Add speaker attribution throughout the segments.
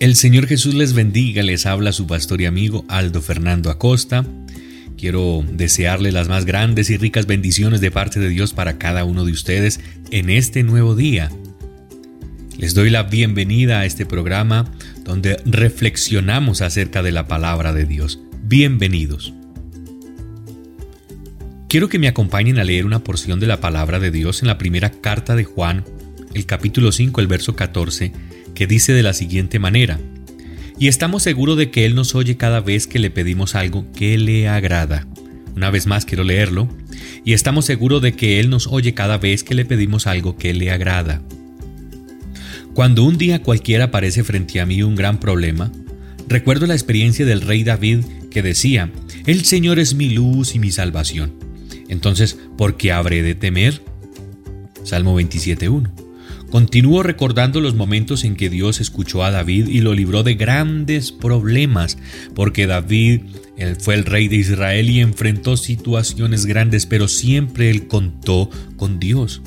Speaker 1: El Señor Jesús les bendiga, les habla su pastor y amigo Aldo Fernando Acosta. Quiero desearle las más grandes y ricas bendiciones de parte de Dios para cada uno de ustedes en este nuevo día. Les doy la bienvenida a este programa donde reflexionamos acerca de la palabra de Dios. Bienvenidos. Quiero que me acompañen a leer una porción de la palabra de Dios en la primera carta de Juan, el capítulo 5, el verso 14, que dice de la siguiente manera, y estamos seguros de que Él nos oye cada vez que le pedimos algo que le agrada. Una vez más quiero leerlo. Y estamos seguros de que Él nos oye cada vez que le pedimos algo que le agrada. Cuando un día cualquiera aparece frente a mí un gran problema, recuerdo la experiencia del rey David que decía, El Señor es mi luz y mi salvación. Entonces, ¿por qué habré de temer? Salmo 27.1. Continúo recordando los momentos en que Dios escuchó a David y lo libró de grandes problemas, porque David él fue el rey de Israel y enfrentó situaciones grandes, pero siempre él contó con Dios.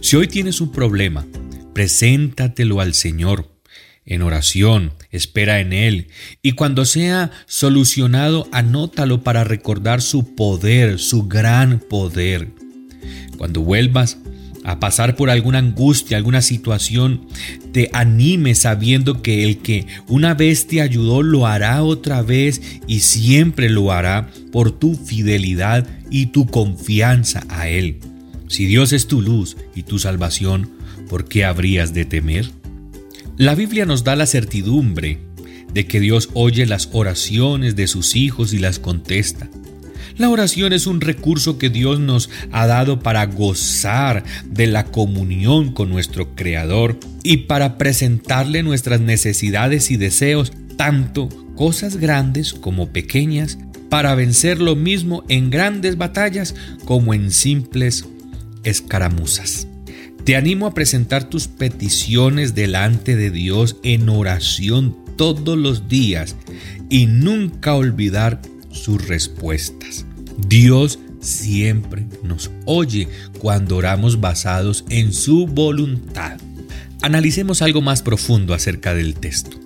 Speaker 1: Si hoy tienes un problema, preséntatelo al Señor en oración, espera en Él, y cuando sea solucionado, anótalo para recordar su poder, su gran poder. Cuando vuelvas a pasar por alguna angustia, alguna situación, te anime sabiendo que el que una vez te ayudó lo hará otra vez y siempre lo hará por tu fidelidad y tu confianza a Él. Si Dios es tu luz y tu salvación, ¿por qué habrías de temer? La Biblia nos da la certidumbre de que Dios oye las oraciones de sus hijos y las contesta. La oración es un recurso que Dios nos ha dado para gozar de la comunión con nuestro Creador y para presentarle nuestras necesidades y deseos, tanto cosas grandes como pequeñas, para vencer lo mismo en grandes batallas como en simples escaramuzas. Te animo a presentar tus peticiones delante de Dios en oración todos los días y nunca olvidar sus respuestas. Dios siempre nos oye cuando oramos basados en su voluntad. Analicemos algo más profundo acerca del texto.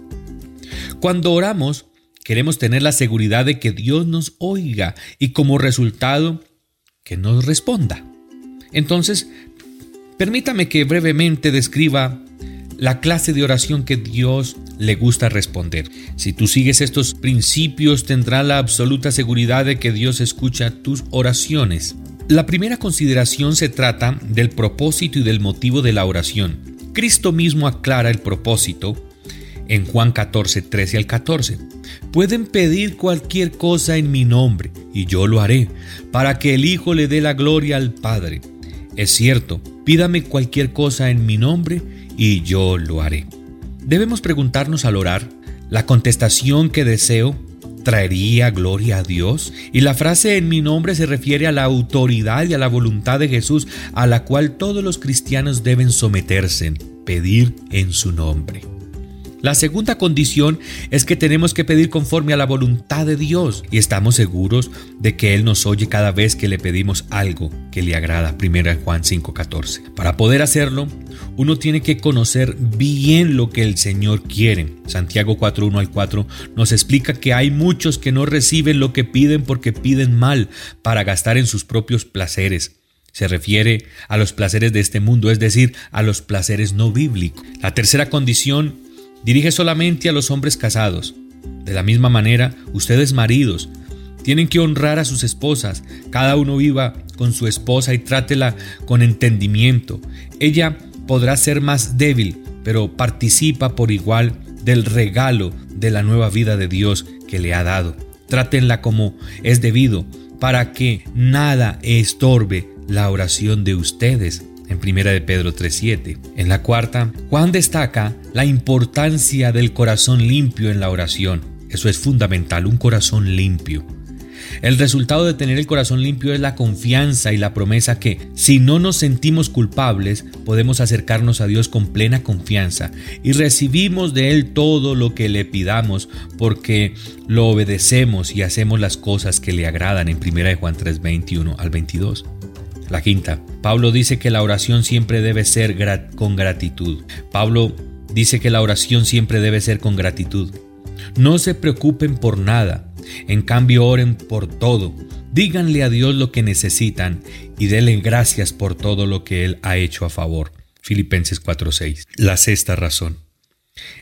Speaker 1: Cuando oramos, queremos tener la seguridad de que Dios nos oiga y como resultado, que nos responda. Entonces, permítame que brevemente describa la clase de oración que Dios le gusta responder. Si tú sigues estos principios, tendrás la absoluta seguridad de que Dios escucha tus oraciones. La primera consideración se trata del propósito y del motivo de la oración. Cristo mismo aclara el propósito en Juan 14, 13 al 14. Pueden pedir cualquier cosa en mi nombre, y yo lo haré, para que el Hijo le dé la gloria al Padre. Es cierto, pídame cualquier cosa en mi nombre, y yo lo haré. Debemos preguntarnos al orar, ¿la contestación que deseo traería gloria a Dios? Y la frase en mi nombre se refiere a la autoridad y a la voluntad de Jesús a la cual todos los cristianos deben someterse, pedir en su nombre. La segunda condición es que tenemos que pedir conforme a la voluntad de Dios y estamos seguros de que Él nos oye cada vez que le pedimos algo que le agrada. 1 Juan 5:14. Para poder hacerlo, uno tiene que conocer bien lo que el Señor quiere. Santiago 4:1 al 4 nos explica que hay muchos que no reciben lo que piden porque piden mal para gastar en sus propios placeres. Se refiere a los placeres de este mundo, es decir, a los placeres no bíblicos. La tercera condición dirige solamente a los hombres casados. De la misma manera, ustedes maridos tienen que honrar a sus esposas. Cada uno viva con su esposa y trátela con entendimiento. Ella podrá ser más débil, pero participa por igual del regalo de la nueva vida de Dios que le ha dado. Trátenla como es debido, para que nada estorbe la oración de ustedes en Primera de Pedro 3:7. En la cuarta, Juan destaca la importancia del corazón limpio en la oración. Eso es fundamental, un corazón limpio. El resultado de tener el corazón limpio es la confianza y la promesa que, si no nos sentimos culpables, podemos acercarnos a Dios con plena confianza y recibimos de Él todo lo que le pidamos porque lo obedecemos y hacemos las cosas que le agradan en 1 Juan 3, 21 al 22. La quinta, Pablo dice que la oración siempre debe ser con gratitud. Pablo dice que la oración siempre debe ser con gratitud. No se preocupen por nada, en cambio oren por todo. Díganle a Dios lo que necesitan y denle gracias por todo lo que Él ha hecho a favor. Filipenses 4:6. La sexta razón.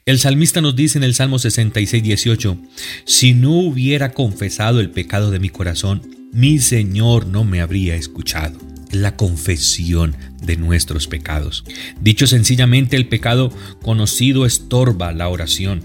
Speaker 1: El salmista nos dice en el Salmo 66, 18, Si no hubiera confesado el pecado de mi corazón, mi Señor no me habría escuchado. La confesión de nuestros pecados. Dicho sencillamente, el pecado conocido estorba la oración.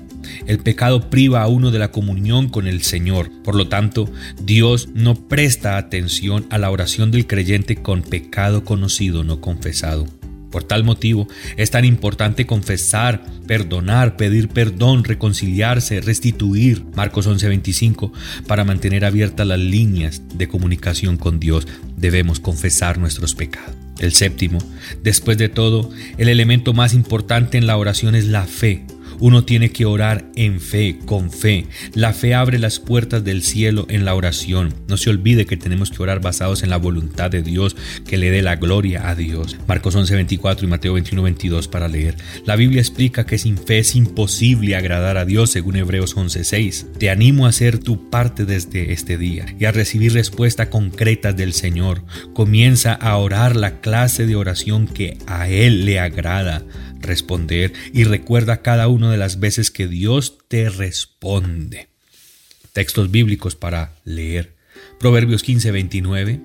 Speaker 1: El pecado priva a uno de la comunión con el Señor. Por lo tanto, Dios no presta atención a la oración del creyente con pecado conocido no confesado. Por tal motivo es tan importante confesar, perdonar, pedir perdón, reconciliarse, restituir, Marcos 11:25, para mantener abiertas las líneas de comunicación con Dios. Debemos confesar nuestros pecados. El séptimo, después de todo, el elemento más importante en la oración es la fe. Uno tiene que orar en fe, con fe. La fe abre las puertas del cielo en la oración. No se olvide que tenemos que orar basados en la voluntad de Dios, que le dé la gloria a Dios. Marcos 11:24 y Mateo 21:22 para leer. La Biblia explica que sin fe es imposible agradar a Dios según Hebreos 11:6. Te animo a hacer tu parte desde este día y a recibir respuestas concretas del Señor. Comienza a orar la clase de oración que a Él le agrada responder y recuerda cada una de las veces que Dios te responde. Textos bíblicos para leer. Proverbios 15, 29.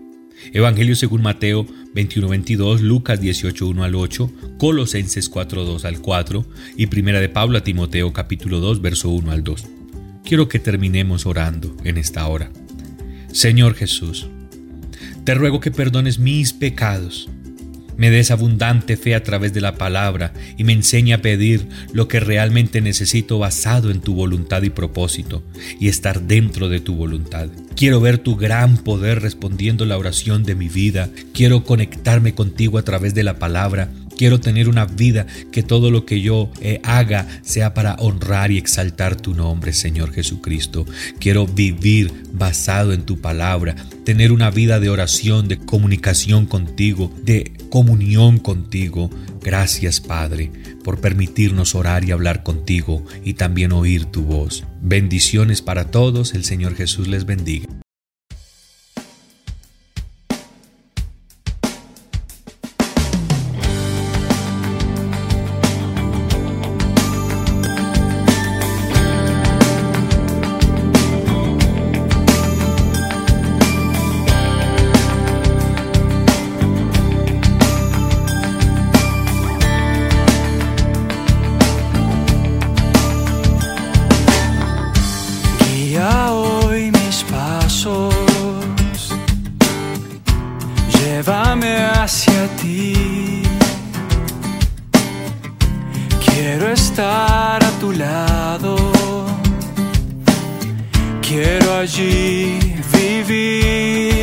Speaker 1: Evangelio según Mateo 21, 22, Lucas 18, 1 al 8, Colosenses 4, 2 al 4 y Primera de Pablo a Timoteo capítulo 2, verso 1 al 2. Quiero que terminemos orando en esta hora. Señor Jesús, te ruego que perdones mis pecados me des abundante fe a través de la palabra y me enseñe a pedir lo que realmente necesito basado en tu voluntad y propósito y estar dentro de tu voluntad. Quiero ver tu gran poder respondiendo la oración de mi vida. Quiero conectarme contigo a través de la palabra Quiero tener una vida que todo lo que yo eh, haga sea para honrar y exaltar tu nombre, Señor Jesucristo. Quiero vivir basado en tu palabra, tener una vida de oración, de comunicación contigo, de comunión contigo. Gracias, Padre, por permitirnos orar y hablar contigo y también oír tu voz. Bendiciones para todos, el Señor Jesús les bendiga.
Speaker 2: Hacia ti. Quiero estar a tu lado, quiero allí vivir.